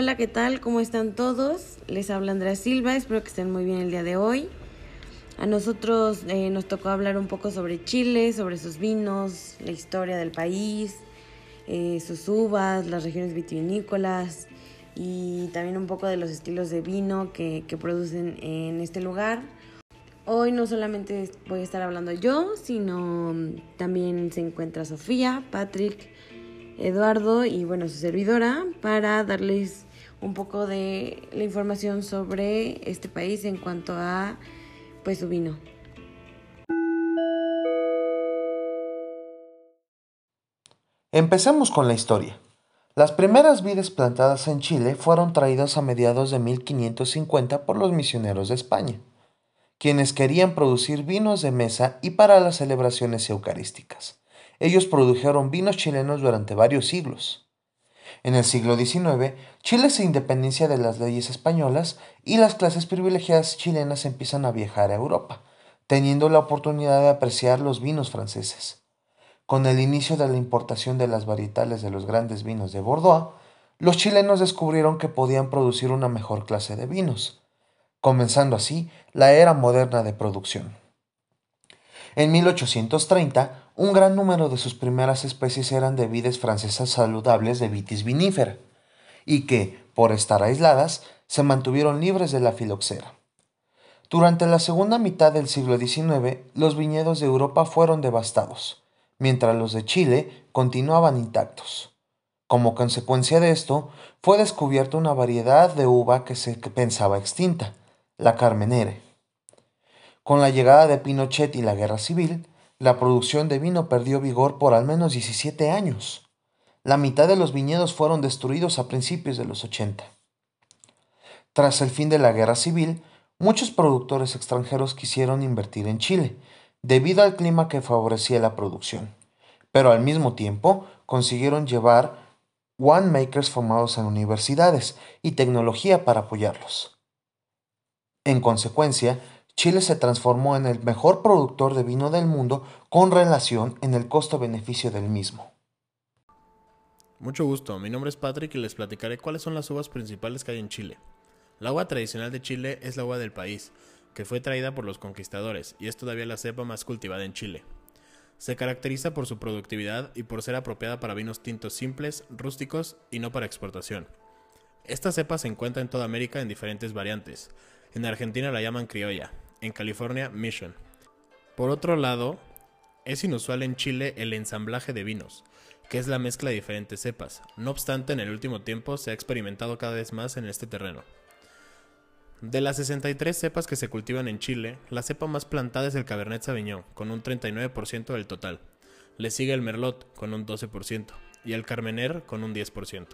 Hola, ¿qué tal? ¿Cómo están todos? Les habla Andrea Silva, espero que estén muy bien el día de hoy. A nosotros eh, nos tocó hablar un poco sobre Chile, sobre sus vinos, la historia del país, eh, sus uvas, las regiones vitivinícolas y también un poco de los estilos de vino que, que producen en este lugar. Hoy no solamente voy a estar hablando yo, sino también se encuentra Sofía, Patrick, Eduardo y bueno, su servidora para darles un poco de la información sobre este país en cuanto a pues su vino. Empecemos con la historia. Las primeras vides plantadas en Chile fueron traídas a mediados de 1550 por los misioneros de España, quienes querían producir vinos de mesa y para las celebraciones eucarísticas. Ellos produjeron vinos chilenos durante varios siglos. En el siglo XIX, Chile se independencia de las leyes españolas y las clases privilegiadas chilenas empiezan a viajar a Europa, teniendo la oportunidad de apreciar los vinos franceses. Con el inicio de la importación de las varietales de los grandes vinos de Bordeaux, los chilenos descubrieron que podían producir una mejor clase de vinos, comenzando así la era moderna de producción. En 1830, un gran número de sus primeras especies eran de vides francesas saludables de vitis vinífera, y que, por estar aisladas, se mantuvieron libres de la filoxera. Durante la segunda mitad del siglo XIX, los viñedos de Europa fueron devastados, mientras los de Chile continuaban intactos. Como consecuencia de esto, fue descubierta una variedad de uva que se pensaba extinta, la Carmenere. Con la llegada de Pinochet y la guerra civil, la producción de vino perdió vigor por al menos 17 años. La mitad de los viñedos fueron destruidos a principios de los 80. Tras el fin de la guerra civil, muchos productores extranjeros quisieron invertir en Chile, debido al clima que favorecía la producción, pero al mismo tiempo consiguieron llevar winemakers formados en universidades y tecnología para apoyarlos. En consecuencia, Chile se transformó en el mejor productor de vino del mundo con relación en el costo-beneficio del mismo. Mucho gusto, mi nombre es Patrick y les platicaré cuáles son las uvas principales que hay en Chile. La uva tradicional de Chile es la uva del país, que fue traída por los conquistadores y es todavía la cepa más cultivada en Chile. Se caracteriza por su productividad y por ser apropiada para vinos tintos simples, rústicos y no para exportación. Esta cepa se encuentra en toda América en diferentes variantes. En Argentina la llaman criolla, en California Mission. Por otro lado, es inusual en Chile el ensamblaje de vinos, que es la mezcla de diferentes cepas. No obstante, en el último tiempo se ha experimentado cada vez más en este terreno. De las 63 cepas que se cultivan en Chile, la cepa más plantada es el Cabernet Sauvignon, con un 39% del total. Le sigue el Merlot, con un 12%, y el Carmener, con un 10%.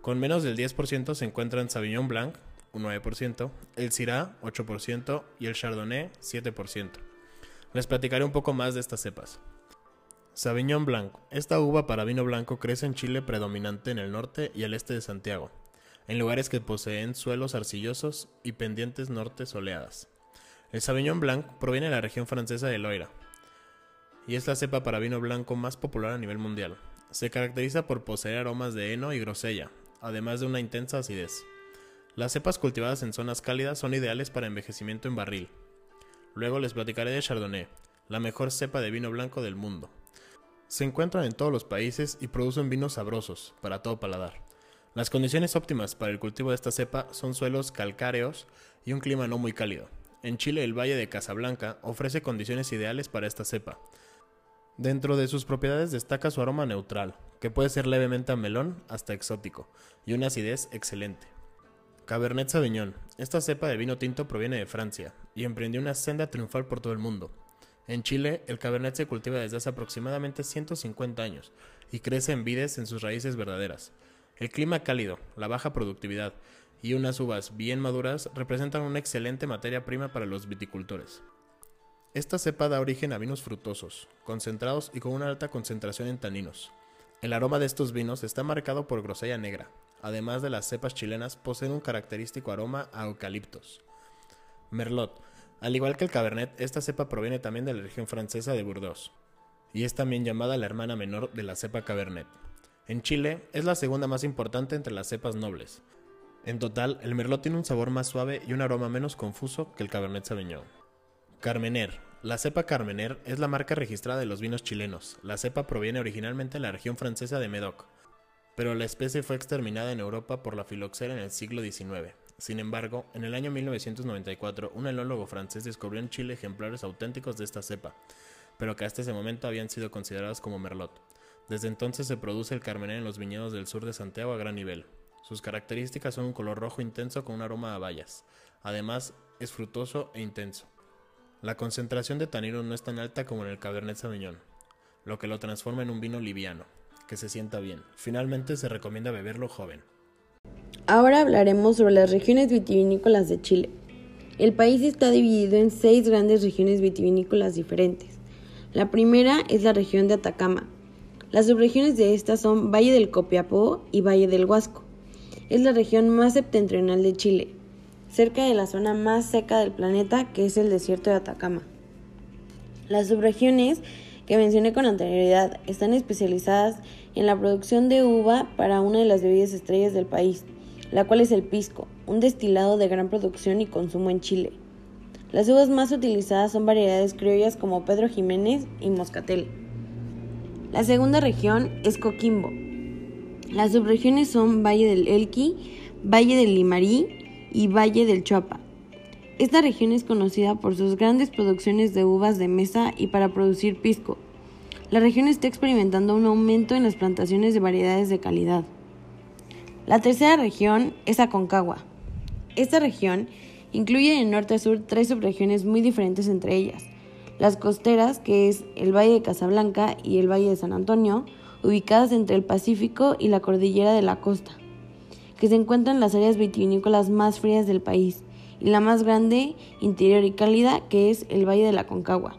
Con menos del 10% se encuentran Sauvignon Blanc, un 9%, el Syrah 8% y el Chardonnay 7%. Les platicaré un poco más de estas cepas. Sauvignon Blanc. Esta uva para vino blanco crece en Chile predominante en el norte y el este de Santiago, en lugares que poseen suelos arcillosos y pendientes norte soleadas. El Sauvignon Blanc proviene de la región francesa de Loira y es la cepa para vino blanco más popular a nivel mundial. Se caracteriza por poseer aromas de heno y grosella, además de una intensa acidez. Las cepas cultivadas en zonas cálidas son ideales para envejecimiento en barril. Luego les platicaré de Chardonnay, la mejor cepa de vino blanco del mundo. Se encuentran en todos los países y producen vinos sabrosos, para todo paladar. Las condiciones óptimas para el cultivo de esta cepa son suelos calcáreos y un clima no muy cálido. En Chile el Valle de Casablanca ofrece condiciones ideales para esta cepa. Dentro de sus propiedades destaca su aroma neutral, que puede ser levemente a melón hasta exótico, y una acidez excelente. Cabernet Sauvignon. Esta cepa de vino tinto proviene de Francia y emprendió una senda triunfal por todo el mundo. En Chile, el Cabernet se cultiva desde hace aproximadamente 150 años y crece en vides en sus raíces verdaderas. El clima cálido, la baja productividad y unas uvas bien maduras representan una excelente materia prima para los viticultores. Esta cepa da origen a vinos frutosos, concentrados y con una alta concentración en taninos. El aroma de estos vinos está marcado por grosella negra, además de las cepas chilenas, poseen un característico aroma a eucaliptos. Merlot. Al igual que el Cabernet, esta cepa proviene también de la región francesa de Burdeos, y es también llamada la hermana menor de la cepa Cabernet. En Chile es la segunda más importante entre las cepas nobles. En total, el Merlot tiene un sabor más suave y un aroma menos confuso que el Cabernet Sauvignon. Carmener. La cepa Carmener es la marca registrada de los vinos chilenos. La cepa proviene originalmente de la región francesa de Medoc, pero la especie fue exterminada en Europa por la filoxera en el siglo XIX. Sin embargo, en el año 1994, un enólogo francés descubrió en Chile ejemplares auténticos de esta cepa, pero que hasta ese momento habían sido considerados como merlot. Desde entonces se produce el carmener en los viñedos del sur de Santiago a gran nivel. Sus características son un color rojo intenso con un aroma a bayas. Además, es frutoso e intenso. La concentración de tanino no es tan alta como en el Cabernet Sauvignon, lo que lo transforma en un vino liviano, que se sienta bien. Finalmente se recomienda beberlo joven. Ahora hablaremos sobre las regiones vitivinícolas de Chile. El país está dividido en seis grandes regiones vitivinícolas diferentes. La primera es la región de Atacama. Las subregiones de esta son Valle del Copiapó y Valle del Huasco. Es la región más septentrional de Chile, cerca de la zona más seca del planeta, que es el desierto de Atacama. Las subregiones que mencioné con anterioridad están especializadas en la producción de uva para una de las bebidas estrellas del país, la cual es el pisco, un destilado de gran producción y consumo en Chile. Las uvas más utilizadas son variedades criollas como Pedro Jiménez y Moscatel. La segunda región es Coquimbo. Las subregiones son Valle del Elqui, Valle del Limarí y Valle del Choapa. Esta región es conocida por sus grandes producciones de uvas de mesa y para producir pisco. La región está experimentando un aumento en las plantaciones de variedades de calidad. La tercera región es Aconcagua. Esta región incluye de norte a sur tres subregiones muy diferentes entre ellas. Las costeras, que es el Valle de Casablanca y el Valle de San Antonio, ubicadas entre el Pacífico y la cordillera de la costa, que se encuentran en las áreas vitivinícolas más frías del país, la más grande, interior y cálida, que es el Valle de la Concagua.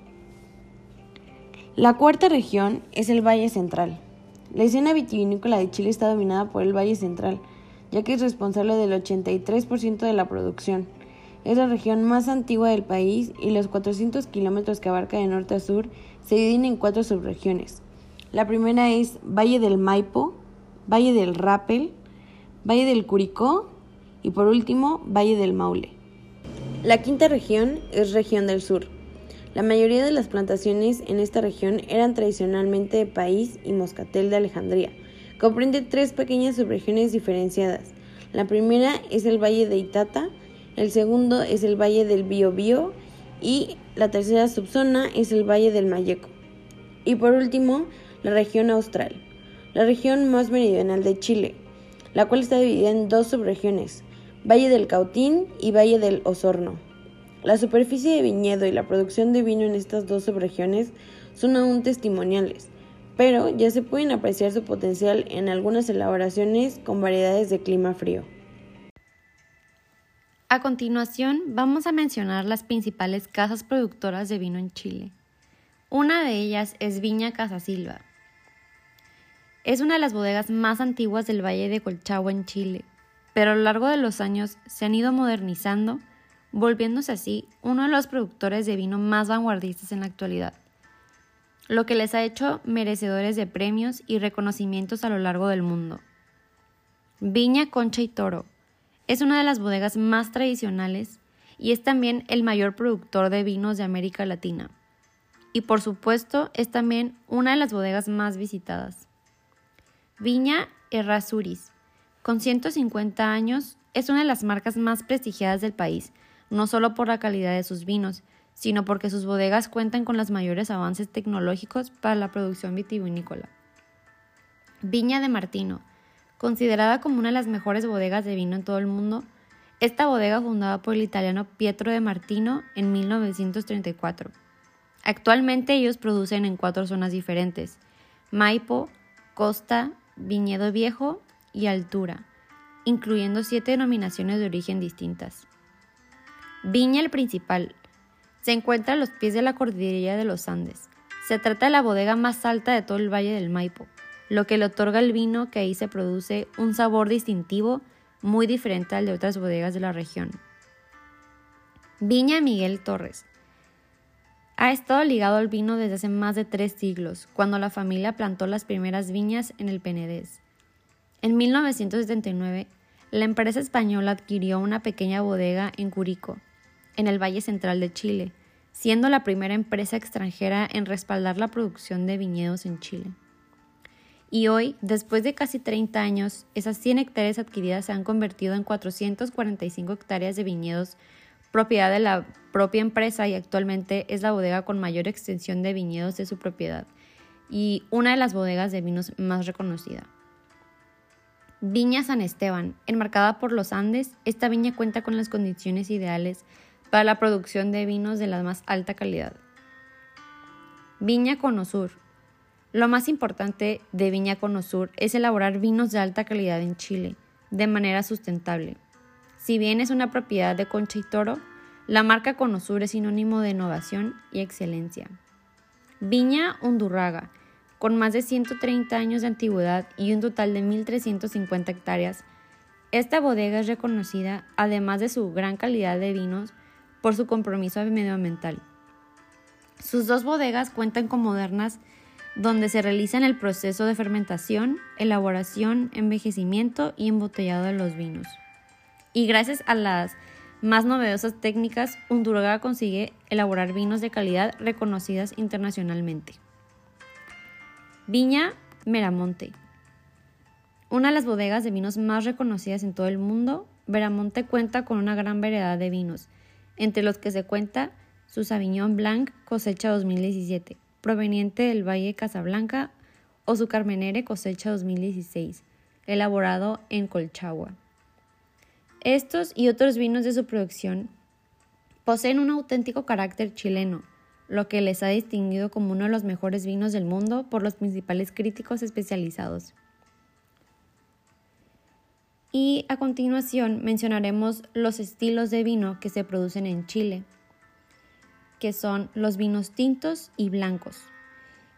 La cuarta región es el Valle Central. La escena vitivinícola de Chile está dominada por el Valle Central, ya que es responsable del 83% de la producción. Es la región más antigua del país y los 400 kilómetros que abarca de norte a sur se dividen en cuatro subregiones. La primera es Valle del Maipo, Valle del Rapel, Valle del Curicó y por último Valle del Maule. La quinta región es región del sur. La mayoría de las plantaciones en esta región eran tradicionalmente de país y moscatel de Alejandría. Comprende tres pequeñas subregiones diferenciadas. La primera es el Valle de Itata, el segundo es el Valle del Biobío y la tercera subzona es el Valle del Mayeco. Y por último, la región austral, la región más meridional de Chile, la cual está dividida en dos subregiones, Valle del Cautín y Valle del Osorno. La superficie de viñedo y la producción de vino en estas dos subregiones son aún testimoniales, pero ya se pueden apreciar su potencial en algunas elaboraciones con variedades de clima frío. A continuación, vamos a mencionar las principales casas productoras de vino en Chile. Una de ellas es Viña Casa Silva. Es una de las bodegas más antiguas del Valle de Colchagua en Chile, pero a lo largo de los años se han ido modernizando volviéndose así uno de los productores de vino más vanguardistas en la actualidad, lo que les ha hecho merecedores de premios y reconocimientos a lo largo del mundo. Viña Concha y Toro es una de las bodegas más tradicionales y es también el mayor productor de vinos de América Latina. Y por supuesto es también una de las bodegas más visitadas. Viña Errázuriz, con 150 años, es una de las marcas más prestigiadas del país no solo por la calidad de sus vinos, sino porque sus bodegas cuentan con los mayores avances tecnológicos para la producción vitivinícola. Viña de Martino, considerada como una de las mejores bodegas de vino en todo el mundo, esta bodega fundada por el italiano Pietro de Martino en 1934. Actualmente ellos producen en cuatro zonas diferentes, Maipo, Costa, Viñedo Viejo y Altura, incluyendo siete denominaciones de origen distintas. Viña el Principal. Se encuentra a los pies de la cordillera de los Andes. Se trata de la bodega más alta de todo el Valle del Maipo, lo que le otorga al vino que ahí se produce un sabor distintivo muy diferente al de otras bodegas de la región. Viña Miguel Torres. Ha estado ligado al vino desde hace más de tres siglos, cuando la familia plantó las primeras viñas en el Penedés. En 1979, la empresa española adquirió una pequeña bodega en Curico, en el Valle Central de Chile, siendo la primera empresa extranjera en respaldar la producción de viñedos en Chile. Y hoy, después de casi 30 años, esas 100 hectáreas adquiridas se han convertido en 445 hectáreas de viñedos propiedad de la propia empresa y actualmente es la bodega con mayor extensión de viñedos de su propiedad y una de las bodegas de vinos más reconocida. Viña San Esteban, enmarcada por los Andes, esta viña cuenta con las condiciones ideales para la producción de vinos de la más alta calidad. Viña Conosur. Lo más importante de Viña Conosur es elaborar vinos de alta calidad en Chile, de manera sustentable. Si bien es una propiedad de Concha y Toro, la marca Conosur es sinónimo de innovación y excelencia. Viña Undurraga, con más de 130 años de antigüedad y un total de 1.350 hectáreas, esta bodega es reconocida, además de su gran calidad de vinos, por su compromiso medioambiental. Sus dos bodegas cuentan con modernas donde se realizan el proceso de fermentación, elaboración, envejecimiento y embotellado de los vinos. Y gracias a las más novedosas técnicas, Undurraga consigue elaborar vinos de calidad reconocidas internacionalmente. Viña Meramonte. Una de las bodegas de vinos más reconocidas en todo el mundo, Veramonte cuenta con una gran variedad de vinos, entre los que se cuenta su Sauvignon Blanc cosecha 2017, proveniente del Valle Casablanca, o su Carmenere cosecha 2016, elaborado en Colchagua. Estos y otros vinos de su producción poseen un auténtico carácter chileno, lo que les ha distinguido como uno de los mejores vinos del mundo por los principales críticos especializados. Y a continuación mencionaremos los estilos de vino que se producen en Chile, que son los vinos tintos y blancos.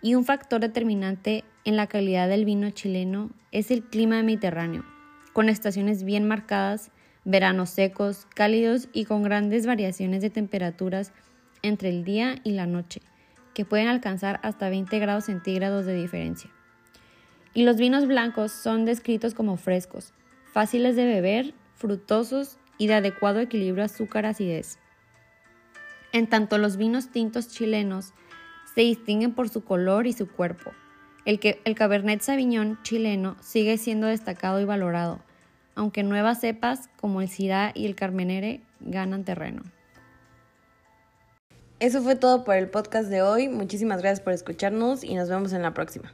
Y un factor determinante en la calidad del vino chileno es el clima mediterráneo, con estaciones bien marcadas veranos secos, cálidos y con grandes variaciones de temperaturas entre el día y la noche, que pueden alcanzar hasta 20 grados centígrados de diferencia. Y los vinos blancos son descritos como frescos, fáciles de beber, frutosos y de adecuado equilibrio azúcar-acidez. En tanto los vinos tintos chilenos se distinguen por su color y su cuerpo. El, que, el Cabernet Sauvignon chileno sigue siendo destacado y valorado, aunque nuevas cepas como el Syrah y el Carmenere ganan terreno. Eso fue todo por el podcast de hoy. Muchísimas gracias por escucharnos y nos vemos en la próxima.